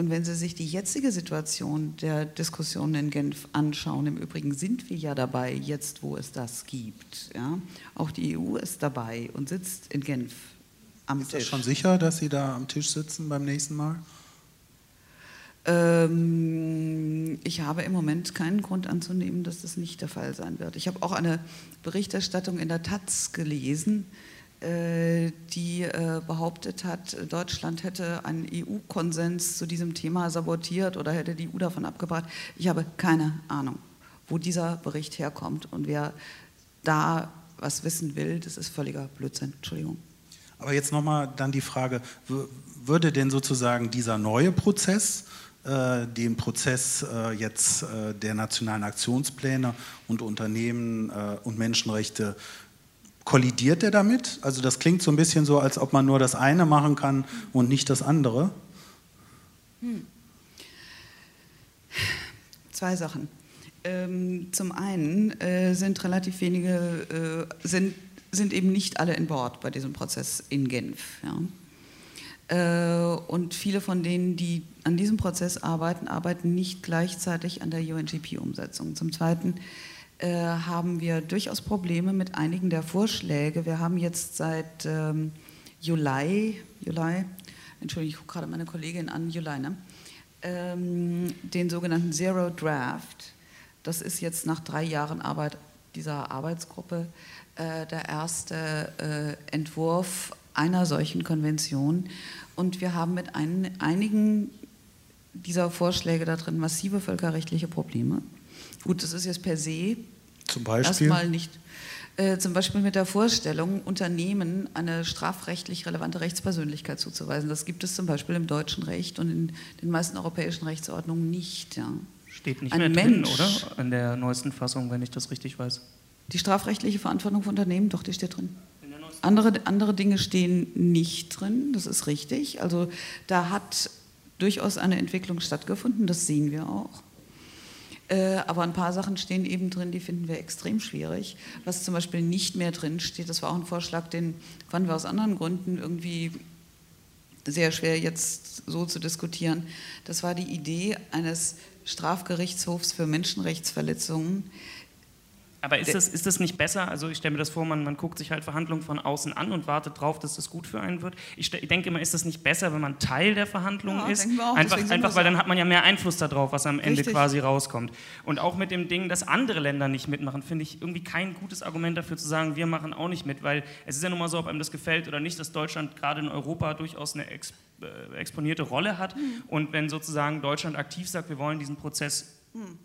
Und wenn Sie sich die jetzige Situation der Diskussionen in Genf anschauen, im Übrigen sind wir ja dabei, jetzt wo es das gibt. Ja? Auch die EU ist dabei und sitzt in Genf am ist Tisch. Ist schon sicher, dass Sie da am Tisch sitzen beim nächsten Mal? Ähm, ich habe im Moment keinen Grund anzunehmen, dass das nicht der Fall sein wird. Ich habe auch eine Berichterstattung in der Taz gelesen, die äh, behauptet hat, Deutschland hätte einen EU-Konsens zu diesem Thema sabotiert oder hätte die EU davon abgebracht. Ich habe keine Ahnung, wo dieser Bericht herkommt und wer da was wissen will, das ist völliger Blödsinn. Entschuldigung. Aber jetzt nochmal dann die Frage, würde denn sozusagen dieser neue Prozess äh, den Prozess äh, jetzt äh, der nationalen Aktionspläne und Unternehmen äh, und Menschenrechte kollidiert der damit? Also das klingt so ein bisschen so, als ob man nur das eine machen kann und nicht das andere. Hm. Zwei Sachen. Ähm, zum einen äh, sind relativ wenige, äh, sind, sind eben nicht alle in Bord bei diesem Prozess in Genf. Ja? Äh, und viele von denen, die an diesem Prozess arbeiten, arbeiten nicht gleichzeitig an der UNGP-Umsetzung. Zum Zweiten äh, haben wir durchaus Probleme mit einigen der Vorschläge. Wir haben jetzt seit ähm, Juli, Juli, Entschuldigung, ich gucke gerade meine Kollegin an, Juli, ne? ähm, den sogenannten Zero Draft. Das ist jetzt nach drei Jahren Arbeit dieser Arbeitsgruppe äh, der erste äh, Entwurf einer solchen Konvention. Und wir haben mit ein, einigen dieser Vorschläge da drin massive völkerrechtliche Probleme. Gut, das ist jetzt per se zum Beispiel? erstmal nicht. Äh, zum Beispiel mit der Vorstellung, Unternehmen eine strafrechtlich relevante Rechtspersönlichkeit zuzuweisen. Das gibt es zum Beispiel im deutschen Recht und in den meisten europäischen Rechtsordnungen nicht. Ja. Steht nicht Ein mehr drin, Mensch, oder? In der neuesten Fassung, wenn ich das richtig weiß. Die strafrechtliche Verantwortung von Unternehmen, doch, die steht drin. Andere, andere Dinge stehen nicht drin, das ist richtig. Also da hat durchaus eine Entwicklung stattgefunden, das sehen wir auch. Äh, aber ein paar Sachen stehen eben drin, die finden wir extrem schwierig. Was zum Beispiel nicht mehr drin steht, das war auch ein Vorschlag, den fanden wir aus anderen Gründen irgendwie sehr schwer jetzt so zu diskutieren. Das war die Idee eines Strafgerichtshofs für Menschenrechtsverletzungen, aber ist das, ist das nicht besser? Also ich stelle mir das vor, man, man guckt sich halt Verhandlungen von außen an und wartet drauf, dass das gut für einen wird. Ich, ich denke immer, ist das nicht besser, wenn man Teil der Verhandlungen ja, ist? Auch, einfach, einfach weil dann hat man ja mehr Einfluss darauf, was am Richtig. Ende quasi rauskommt. Und auch mit dem Ding, dass andere Länder nicht mitmachen, finde ich irgendwie kein gutes Argument dafür zu sagen, wir machen auch nicht mit, weil es ist ja nun mal so, ob einem das gefällt oder nicht, dass Deutschland gerade in Europa durchaus eine Ex, äh, exponierte Rolle hat. Mhm. Und wenn sozusagen Deutschland aktiv sagt, wir wollen diesen Prozess mhm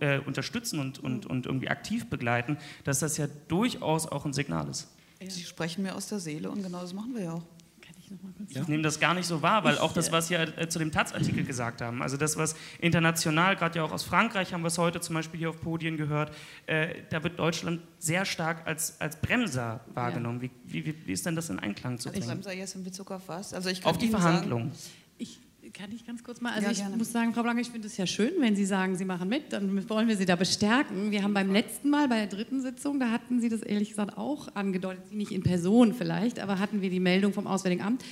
äh, unterstützen und, und, und irgendwie aktiv begleiten, dass das ja durchaus auch ein Signal ist. Sie sprechen mir aus der Seele und genau das machen wir ja auch. Ich ja. nehme das gar nicht so wahr, weil auch das, was Sie äh, zu dem Taz-Artikel gesagt haben, also das, was international, gerade ja auch aus Frankreich haben wir es heute zum Beispiel hier auf Podien gehört, äh, da wird Deutschland sehr stark als, als Bremser wahrgenommen. Ja. Wie, wie, wie, ist denn das in Einklang zu bringen? Als Bremser jetzt in Bezug auf was? Also ich auf die Verhandlungen. Ich kann ich ganz kurz mal? Also ja, ich gerne. muss sagen, Frau Blanke, ich finde es ja schön, wenn Sie sagen, Sie machen mit, dann wollen wir Sie da bestärken. Wir haben beim letzten Mal, bei der dritten Sitzung, da hatten Sie das ehrlich gesagt auch angedeutet, Sie nicht in Person vielleicht, aber hatten wir die Meldung vom Auswärtigen Amt,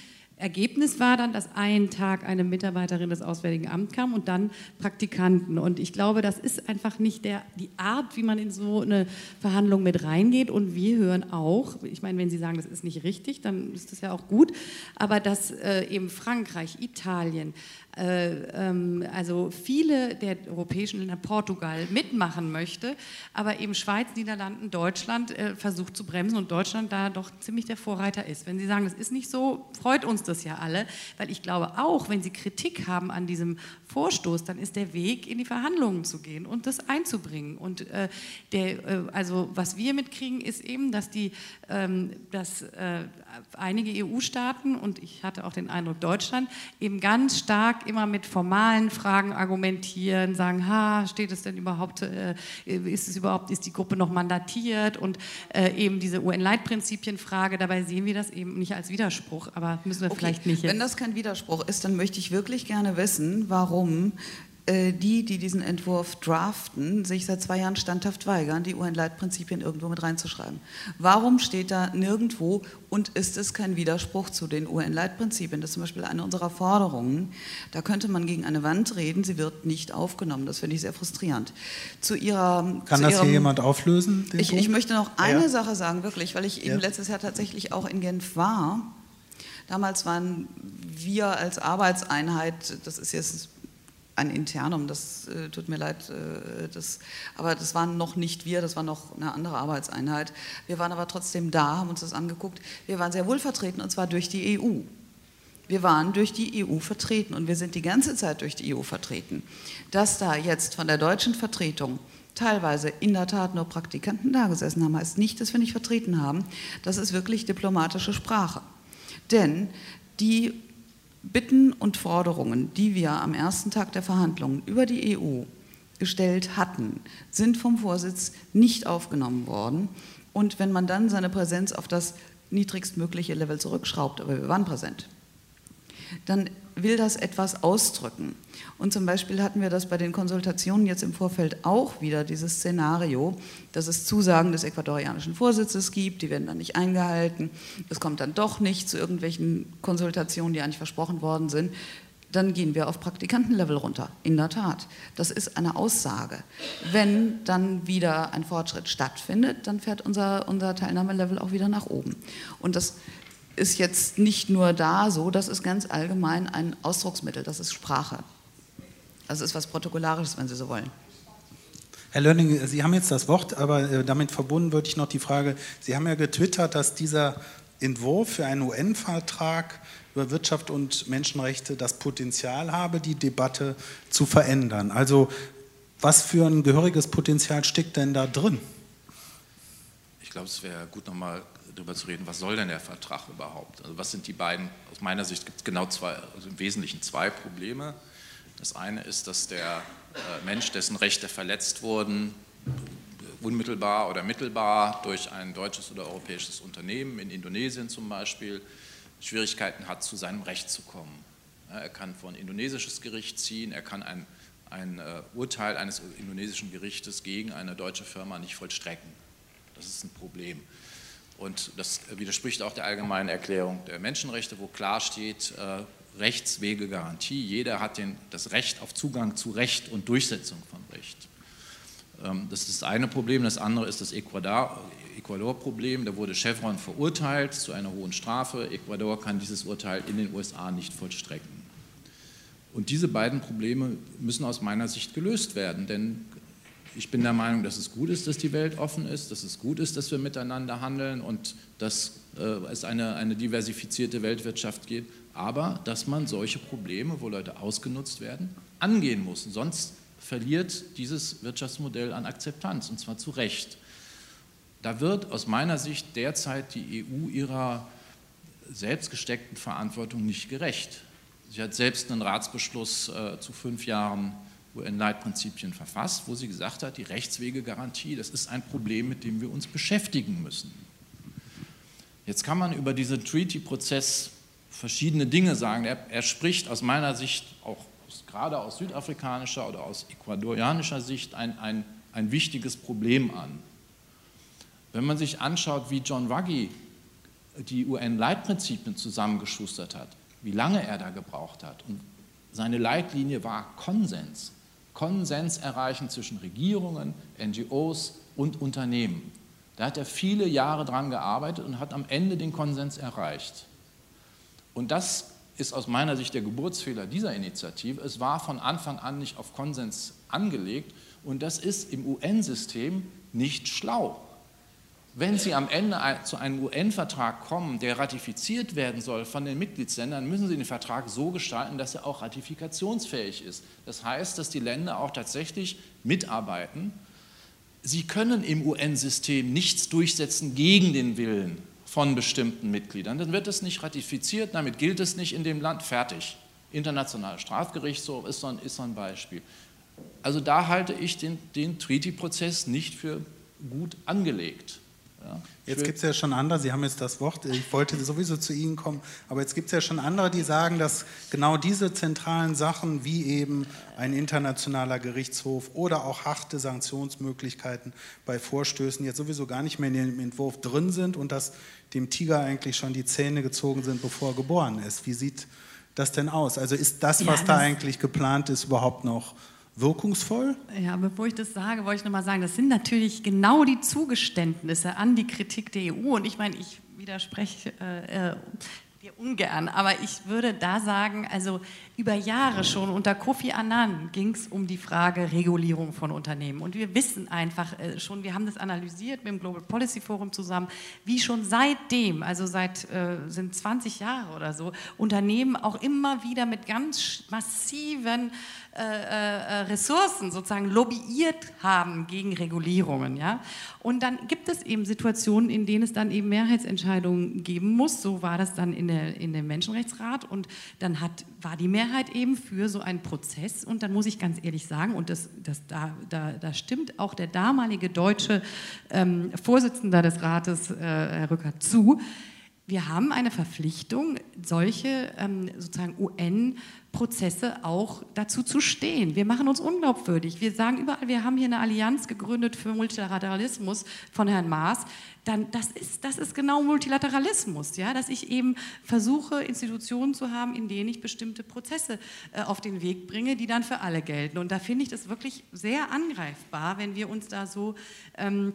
Ergebnis war dann, dass einen Tag eine Mitarbeiterin des Auswärtigen Amts kam und dann Praktikanten. Und ich glaube, das ist einfach nicht der, die Art, wie man in so eine Verhandlung mit reingeht. Und wir hören auch, ich meine, wenn Sie sagen, das ist nicht richtig, dann ist das ja auch gut, aber dass äh, eben Frankreich, Italien, also viele der europäischen Länder, Portugal mitmachen möchte, aber eben Schweiz, Niederlanden, Deutschland äh, versucht zu bremsen und Deutschland da doch ziemlich der Vorreiter ist. Wenn Sie sagen, das ist nicht so, freut uns das ja alle, weil ich glaube auch, wenn Sie Kritik haben an diesem Vorstoß, dann ist der Weg, in die Verhandlungen zu gehen und das einzubringen. Und äh, der, äh, also was wir mitkriegen, ist eben, dass, die, ähm, dass äh, einige EU-Staaten und ich hatte auch den Eindruck Deutschland eben ganz stark immer mit formalen Fragen argumentieren, sagen, ha, steht es denn überhaupt, äh, ist es überhaupt, ist die Gruppe noch mandatiert und äh, eben diese UN-Leitprinzipienfrage, dabei sehen wir das eben nicht als Widerspruch, aber müssen wir okay. vielleicht nicht. Jetzt. Wenn das kein Widerspruch ist, dann möchte ich wirklich gerne wissen, warum die, die diesen Entwurf draften, sich seit zwei Jahren standhaft weigern, die UN-Leitprinzipien irgendwo mit reinzuschreiben. Warum steht da nirgendwo und ist es kein Widerspruch zu den UN-Leitprinzipien? Das ist zum Beispiel eine unserer Forderungen. Da könnte man gegen eine Wand reden, sie wird nicht aufgenommen. Das finde ich sehr frustrierend. Zu ihrer, Kann zu das ihrem, hier jemand auflösen? Ich, ich, möchte noch eine ja. Sache sagen, wirklich, weil ich eben ja. letztes Jahr tatsächlich auch in Genf war. Damals waren wir als Arbeitseinheit, das ist jetzt ein Internum, das äh, tut mir leid, äh, das, aber das waren noch nicht wir, das war noch eine andere Arbeitseinheit. Wir waren aber trotzdem da, haben uns das angeguckt. Wir waren sehr wohl vertreten und zwar durch die EU. Wir waren durch die EU vertreten und wir sind die ganze Zeit durch die EU vertreten. Dass da jetzt von der deutschen Vertretung teilweise in der Tat nur Praktikanten da gesessen haben, heißt nicht, dass wir nicht vertreten haben. Das ist wirklich diplomatische Sprache. Denn die Bitten und Forderungen, die wir am ersten Tag der Verhandlungen über die EU gestellt hatten, sind vom Vorsitz nicht aufgenommen worden. Und wenn man dann seine Präsenz auf das niedrigstmögliche Level zurückschraubt, aber wir waren präsent, dann will das etwas ausdrücken. Und zum Beispiel hatten wir das bei den Konsultationen jetzt im Vorfeld auch wieder, dieses Szenario, dass es Zusagen des ecuadorianischen Vorsitzes gibt, die werden dann nicht eingehalten, es kommt dann doch nicht zu irgendwelchen Konsultationen, die eigentlich versprochen worden sind. Dann gehen wir auf Praktikantenlevel runter. In der Tat. Das ist eine Aussage. Wenn dann wieder ein Fortschritt stattfindet, dann fährt unser, unser Teilnahmelevel auch wieder nach oben. Und das ist jetzt nicht nur da so, das ist ganz allgemein ein Ausdrucksmittel, das ist Sprache. Also ist was Protokollarisches, wenn Sie so wollen. Herr Lörning, Sie haben jetzt das Wort, aber äh, damit verbunden würde ich noch die Frage, Sie haben ja getwittert, dass dieser Entwurf für einen UN-Vertrag über Wirtschaft und Menschenrechte das Potenzial habe, die Debatte zu verändern. Also was für ein gehöriges Potenzial steckt denn da drin? Ich glaube, es wäre gut, nochmal darüber zu reden, was soll denn der Vertrag überhaupt? Also was sind die beiden, aus meiner Sicht gibt es genau zwei, also im Wesentlichen zwei Probleme. Das eine ist, dass der äh, Mensch, dessen Rechte verletzt wurden, unmittelbar oder mittelbar durch ein deutsches oder europäisches Unternehmen, in Indonesien zum Beispiel, Schwierigkeiten hat, zu seinem Recht zu kommen. er kann vor ein indonesisches Gericht ziehen, er kann ein, ein äh, Urteil eines indonesischen Gerichtes gegen eine deutsche Firma nicht vollstrecken. Das ist ein Problem. Und das widerspricht auch der allgemeinen Erklärung der Menschenrechte, wo klar steht, äh, Rechtswegegarantie. Jeder hat den, das Recht auf Zugang zu Recht und Durchsetzung von Recht. Ähm, das ist das eine Problem. Das andere ist das Ecuador-Problem. Da wurde Chevron verurteilt zu einer hohen Strafe. Ecuador kann dieses Urteil in den USA nicht vollstrecken. Und diese beiden Probleme müssen aus meiner Sicht gelöst werden, denn ich bin der Meinung, dass es gut ist, dass die Welt offen ist, dass es gut ist, dass wir miteinander handeln und dass äh, es eine, eine diversifizierte Weltwirtschaft gibt, aber dass man solche Probleme, wo Leute ausgenutzt werden, angehen muss. Sonst verliert dieses Wirtschaftsmodell an Akzeptanz und zwar zu Recht. Da wird aus meiner Sicht derzeit die EU ihrer selbstgesteckten Verantwortung nicht gerecht. Sie hat selbst einen Ratsbeschluss äh, zu fünf Jahren UN-Leitprinzipien verfasst, wo sie gesagt hat, die Rechtswegegarantie, das ist ein Problem, mit dem wir uns beschäftigen müssen. Jetzt kann man über diesen Treaty-Prozess verschiedene Dinge sagen. Er, er, spricht aus meiner Sicht, auch aus, gerade aus südafrikanischer oder aus ecuadorianischer Sicht, ein, ein, ein wichtiges Problem an. Wenn man sich anschaut, wie John Ruggie die UN-Leitprinzipien zusammengeschustert hat, wie lange er da gebraucht hat und seine Leitlinie war Konsens. Konsens erreichen zwischen Regierungen, NGOs und Unternehmen. Da hat er viele Jahre dran gearbeitet und hat am Ende den Konsens erreicht. Und das ist aus meiner Sicht der Geburtsfehler dieser Initiative. Es war von Anfang an nicht auf Konsens angelegt und das ist im UN-System nicht schlau. Wenn Sie am Ende zu einem UN-Vertrag kommen, der ratifiziert werden soll von den Mitgliedsländern, müssen Sie den Vertrag so gestalten, dass er auch ratifikationsfähig ist. Das heißt, dass die Länder auch tatsächlich mitarbeiten. Sie können im UN-System nichts durchsetzen gegen den Willen von bestimmten Mitgliedern. Dann wird es nicht ratifiziert, damit gilt es nicht in dem Land. Fertig. Internationaler Strafgerichtshof ist so ein, ist so ein Beispiel. Also da halte ich den, den Treaty-Prozess nicht für gut angelegt. Ja, jetzt gibt es ja schon andere, Sie haben jetzt das Wort, ich wollte sowieso zu Ihnen kommen, aber jetzt gibt es ja schon andere, die sagen, dass genau diese zentralen Sachen wie eben ein internationaler Gerichtshof oder auch harte Sanktionsmöglichkeiten bei Vorstößen jetzt sowieso gar nicht mehr in dem Entwurf drin sind und dass dem Tiger eigentlich schon die Zähne gezogen sind, bevor er geboren ist. Wie sieht das denn aus? Also ist das, was ja, das da eigentlich geplant ist, überhaupt noch wirkungsvoll? Ja, bevor ich das sage, wollte ich nochmal sagen, das sind natürlich genau die Zugeständnisse an die Kritik der EU. Und ich meine, ich widerspreche äh, äh dir ungern, aber ich würde da sagen, also über Jahre schon unter Kofi Annan ging es um die Frage Regulierung von Unternehmen. Und wir wissen einfach äh, schon, wir haben das analysiert mit dem Global Policy Forum zusammen, wie schon seitdem, also seit äh, sind 20 Jahre oder so, Unternehmen auch immer wieder mit ganz massiven äh, äh, Ressourcen sozusagen lobbyiert haben gegen Regulierungen. Ja? Und dann gibt es eben Situationen, in denen es dann eben Mehrheitsentscheidungen geben muss. So war das dann in, der, in dem Menschenrechtsrat und dann hat, war die Mehrheit eben für so einen Prozess. Und dann muss ich ganz ehrlich sagen, und das, das, da, da, da stimmt auch der damalige deutsche ähm, Vorsitzende des Rates, äh, Herr Rückert, zu, wir haben eine Verpflichtung, solche ähm, sozusagen UN-Prozesse auch dazu zu stehen. Wir machen uns unglaubwürdig. Wir sagen überall, wir haben hier eine Allianz gegründet für Multilateralismus von Herrn Maas. Dann, das, ist, das ist genau Multilateralismus, ja? dass ich eben versuche, Institutionen zu haben, in denen ich bestimmte Prozesse äh, auf den Weg bringe, die dann für alle gelten. Und da finde ich das wirklich sehr angreifbar, wenn wir uns da so ähm,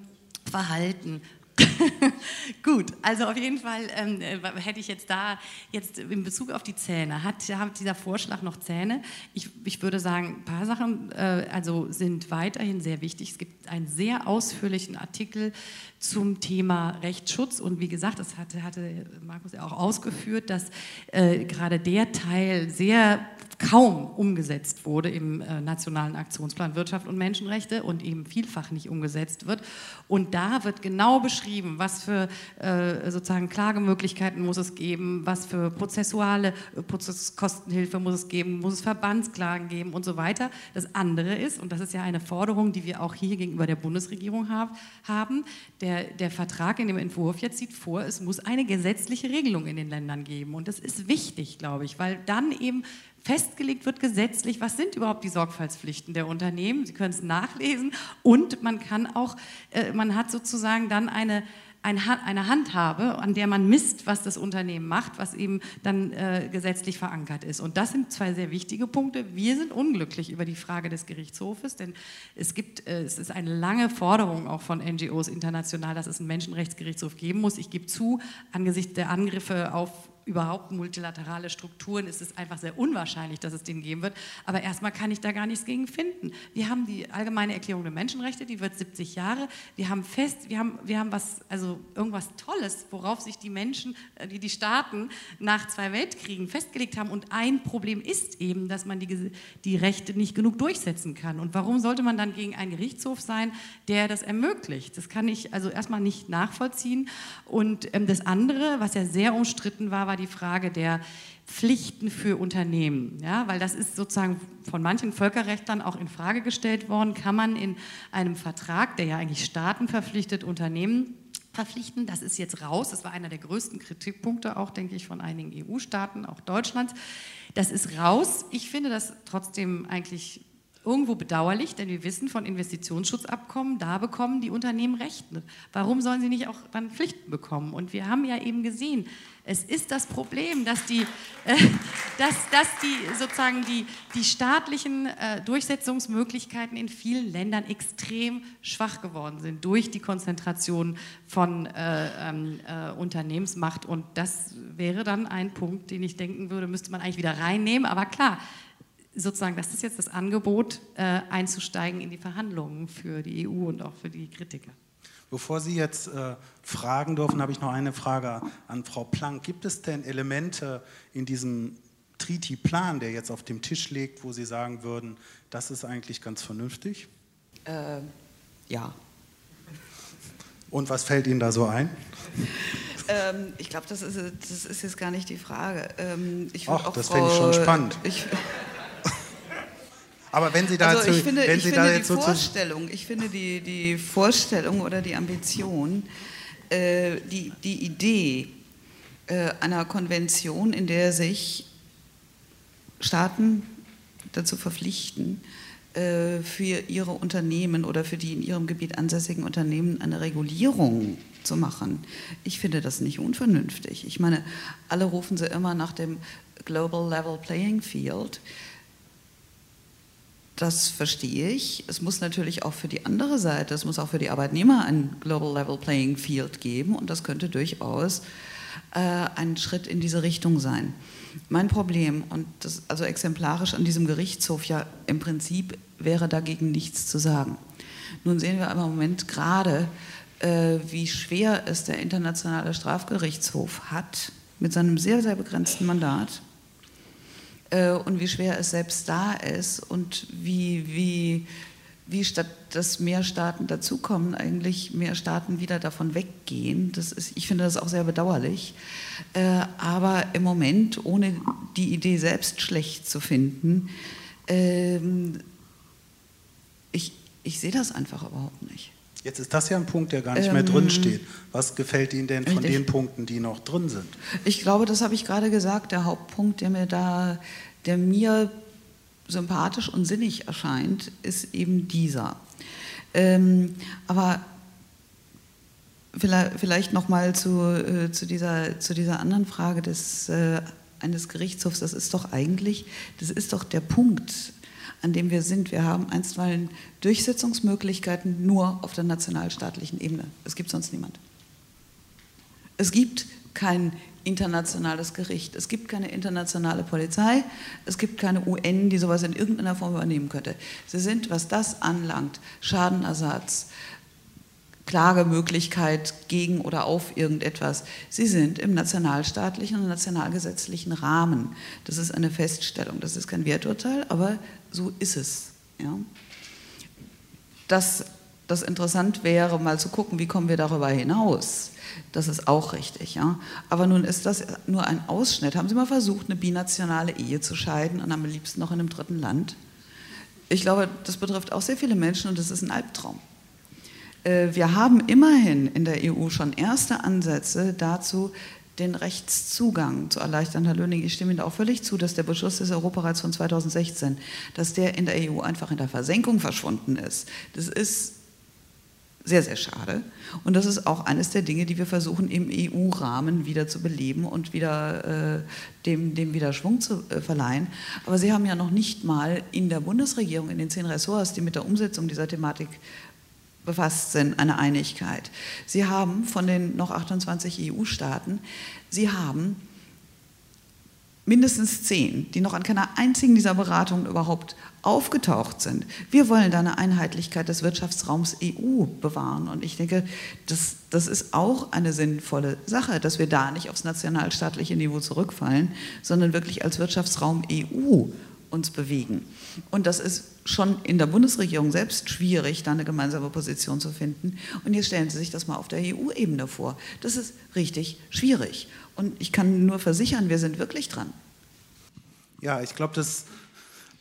verhalten. Gut, also auf jeden Fall ähm, äh, hätte ich jetzt da, jetzt in Bezug auf die Zähne, hat, hat dieser Vorschlag noch Zähne? Ich, ich würde sagen, ein paar Sachen äh, also sind weiterhin sehr wichtig. Es gibt einen sehr ausführlichen Artikel zum Thema Rechtsschutz und wie gesagt, das hatte, hatte Markus ja auch ausgeführt, dass äh, gerade der Teil sehr kaum umgesetzt wurde im äh, Nationalen Aktionsplan Wirtschaft und Menschenrechte und eben vielfach nicht umgesetzt wird. Und da wird genau beschrieben, was für äh, sozusagen Klagemöglichkeiten muss es geben, was für prozessuale äh, Prozesskostenhilfe muss es geben, muss es Verbandsklagen geben und so weiter. Das andere ist, und das ist ja eine Forderung, die wir auch hier gegenüber der Bundesregierung haben, der, der Vertrag in dem Entwurf jetzt sieht vor, es muss eine gesetzliche Regelung in den Ländern geben. Und das ist wichtig, glaube ich, weil dann eben festgelegt wird gesetzlich, was sind überhaupt die Sorgfaltspflichten der Unternehmen. Sie können es nachlesen und man kann auch, äh, man hat sozusagen dann eine, eine Handhabe, an der man misst, was das Unternehmen macht, was eben dann äh, gesetzlich verankert ist. Und das sind zwei sehr wichtige Punkte. Wir sind unglücklich über die Frage des Gerichtshofes, denn es gibt, äh, es ist eine lange Forderung auch von NGOs international, dass es einen Menschenrechtsgerichtshof geben muss. Ich gebe zu, angesichts der Angriffe auf überhaupt multilaterale Strukturen ist es einfach sehr unwahrscheinlich, dass es den geben wird. Aber erstmal kann ich da gar nichts gegen finden. Wir haben die Allgemeine Erklärung der Menschenrechte, die wird 70 Jahre. Wir haben fest, wir haben, wir haben was, also irgendwas Tolles, worauf sich die Menschen, äh, die, die Staaten nach zwei Weltkriegen festgelegt haben. Und ein Problem ist eben, dass man die, die Rechte nicht genug durchsetzen kann. Und warum sollte man dann gegen einen Gerichtshof sein, der das ermöglicht? Das kann ich also erstmal nicht nachvollziehen. Und ähm, das andere, was ja sehr umstritten war, war die Frage der Pflichten für Unternehmen, ja, weil das ist sozusagen von manchen Völkerrechtlern auch in Frage gestellt worden. Kann man in einem Vertrag, der ja eigentlich Staaten verpflichtet, Unternehmen verpflichten? Das ist jetzt raus. Das war einer der größten Kritikpunkte, auch denke ich, von einigen EU-Staaten, auch Deutschlands. Das ist raus. Ich finde das trotzdem eigentlich irgendwo bedauerlich, denn wir wissen von Investitionsschutzabkommen, da bekommen die Unternehmen Rechte. Warum sollen sie nicht auch dann Pflichten bekommen? Und wir haben ja eben gesehen, es ist das Problem, dass die, äh, dass, dass die sozusagen die, die staatlichen äh, Durchsetzungsmöglichkeiten in vielen Ländern extrem schwach geworden sind durch die Konzentration von äh, ähm, äh, Unternehmensmacht. Und das wäre dann ein Punkt, den ich denken würde, müsste man eigentlich wieder reinnehmen. Aber klar, sozusagen, das ist jetzt das Angebot, äh, einzusteigen in die Verhandlungen für die EU und auch für die Kritiker. Bevor Sie jetzt äh, fragen dürfen, habe ich noch eine Frage an Frau Planck. Gibt es denn Elemente in diesem Treaty-Plan, der jetzt auf dem Tisch liegt, wo Sie sagen würden, das ist eigentlich ganz vernünftig? Äh, ja. Und was fällt Ihnen da so ein? Ähm, ich glaube, das ist, das ist jetzt gar nicht die Frage. Ähm, Ach, das fände ich schon spannend. Ich, aber wenn Sie da also ich finde, wenn ich Sie finde da jetzt die so Vorstellung, ich finde die, die Vorstellung oder die Ambition, äh, die, die Idee äh, einer Konvention, in der sich Staaten dazu verpflichten, äh, für ihre Unternehmen oder für die in ihrem Gebiet ansässigen Unternehmen eine Regulierung zu machen. Ich finde das nicht unvernünftig. Ich meine, alle rufen sie immer nach dem Global Level Playing Field. Das verstehe ich. Es muss natürlich auch für die andere Seite, es muss auch für die Arbeitnehmer ein Global Level Playing Field geben und das könnte durchaus äh, ein Schritt in diese Richtung sein. Mein Problem, und das also exemplarisch an diesem Gerichtshof ja im Prinzip wäre dagegen nichts zu sagen. Nun sehen wir im Moment gerade, äh, wie schwer es der Internationale Strafgerichtshof hat mit seinem sehr, sehr begrenzten Mandat äh, und wie schwer es selbst da ist und wie, wie, wie statt dass mehr Staaten dazukommen, eigentlich mehr Staaten wieder davon weggehen. Das ist, ich finde das auch sehr bedauerlich. Äh, aber im Moment, ohne die Idee selbst schlecht zu finden, ähm, ich, ich sehe das einfach überhaupt nicht. Jetzt ist das ja ein Punkt, der gar nicht ähm, mehr drin steht. Was gefällt Ihnen denn von richtig. den Punkten, die noch drin sind? Ich glaube, das habe ich gerade gesagt. Der Hauptpunkt, der mir da, der mir sympathisch und sinnig erscheint, ist eben dieser. Ähm, aber vielleicht, vielleicht noch mal zu, äh, zu, dieser, zu dieser anderen Frage des äh, eines Gerichtshofs. Das ist doch eigentlich, das ist doch der Punkt an dem wir sind. Wir haben einstweilen Durchsetzungsmöglichkeiten nur auf der nationalstaatlichen Ebene. Es gibt sonst niemand. Es gibt kein internationales Gericht. Es gibt keine internationale Polizei. Es gibt keine UN, die sowas in irgendeiner Form übernehmen könnte. Sie sind, was das anlangt, Schadenersatz, Klagemöglichkeit gegen oder auf irgendetwas. Sie sind im nationalstaatlichen und nationalgesetzlichen Rahmen. Das ist eine Feststellung, das ist kein Werturteil, aber so ist es. Ja. Dass das interessant wäre, mal zu gucken, wie kommen wir darüber hinaus. Das ist auch richtig. Ja. Aber nun ist das nur ein Ausschnitt. Haben Sie mal versucht, eine binationale Ehe zu scheiden und am liebsten noch in einem dritten Land? Ich glaube, das betrifft auch sehr viele Menschen und das ist ein Albtraum. Äh, wir haben immerhin in der EU schon erste Ansätze dazu, den Rechtszugang zu erleichtern. Herr Löning, ich stimme Ihnen auch völlig zu, dass der Beschluss des Europarats von 2016, dass der in der EU einfach in der Versenkung verschwunden ist. Das ist sehr, sehr schade. Und das ist auch eines der Dinge, die wir versuchen im EU-Rahmen wieder zu beleben und wieder äh, dem, dem wieder Schwung zu äh, verleihen. Aber Sie haben ja noch nicht mal in der Bundesregierung, in den zehn Ressorts, die mit der Umsetzung dieser Thematik befasst sind, eine Einigkeit. Sie haben von den noch 28 EU-Staaten, sie haben mindestens zehn, die noch an keiner einzigen dieser Beratungen überhaupt aufgetaucht sind. Wir wollen da eine Einheitlichkeit des Wirtschaftsraums EU bewahren. Und ich denke, das, das ist auch eine sinnvolle Sache, dass wir da nicht aufs nationalstaatliche Niveau zurückfallen, sondern wirklich als Wirtschaftsraum EU uns bewegen. Und das ist schon in der Bundesregierung selbst schwierig, da eine gemeinsame Position zu finden. Und jetzt stellen Sie sich das mal auf der EU-Ebene vor. Das ist richtig schwierig. Und ich kann nur versichern, wir sind wirklich dran. Ja, ich glaube, das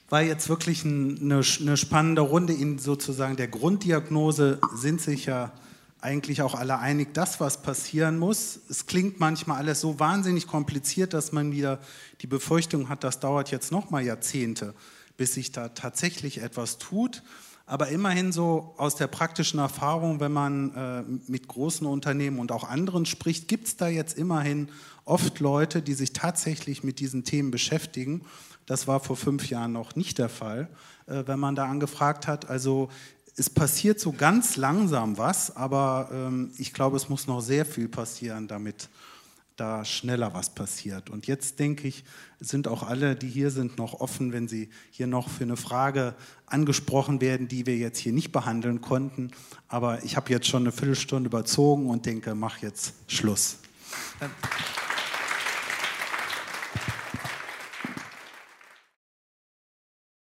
war jetzt wirklich eine, eine spannende Runde in sozusagen der Grunddiagnose sind sich ja eigentlich auch alle einig, das, was passieren muss. Es klingt manchmal alles so wahnsinnig kompliziert, dass man wieder die Befürchtung hat, das dauert jetzt noch mal Jahrzehnte, bis sich da tatsächlich etwas tut. Aber immerhin so aus der praktischen Erfahrung, wenn man äh, mit großen Unternehmen und auch anderen spricht, gibt es da jetzt immerhin oft Leute, die sich tatsächlich mit diesen Themen beschäftigen. Das war vor fünf Jahren noch nicht der Fall, äh, wenn man da angefragt hat. Also es passiert so ganz langsam was, aber ähm, ich glaube, es muss noch sehr viel passieren, damit da schneller was passiert. Und jetzt denke ich, sind auch alle, die hier sind, noch offen, wenn sie hier noch für eine Frage angesprochen werden, die wir jetzt hier nicht behandeln konnten. Aber ich habe jetzt schon eine Viertelstunde überzogen und denke, mach jetzt Schluss. Dann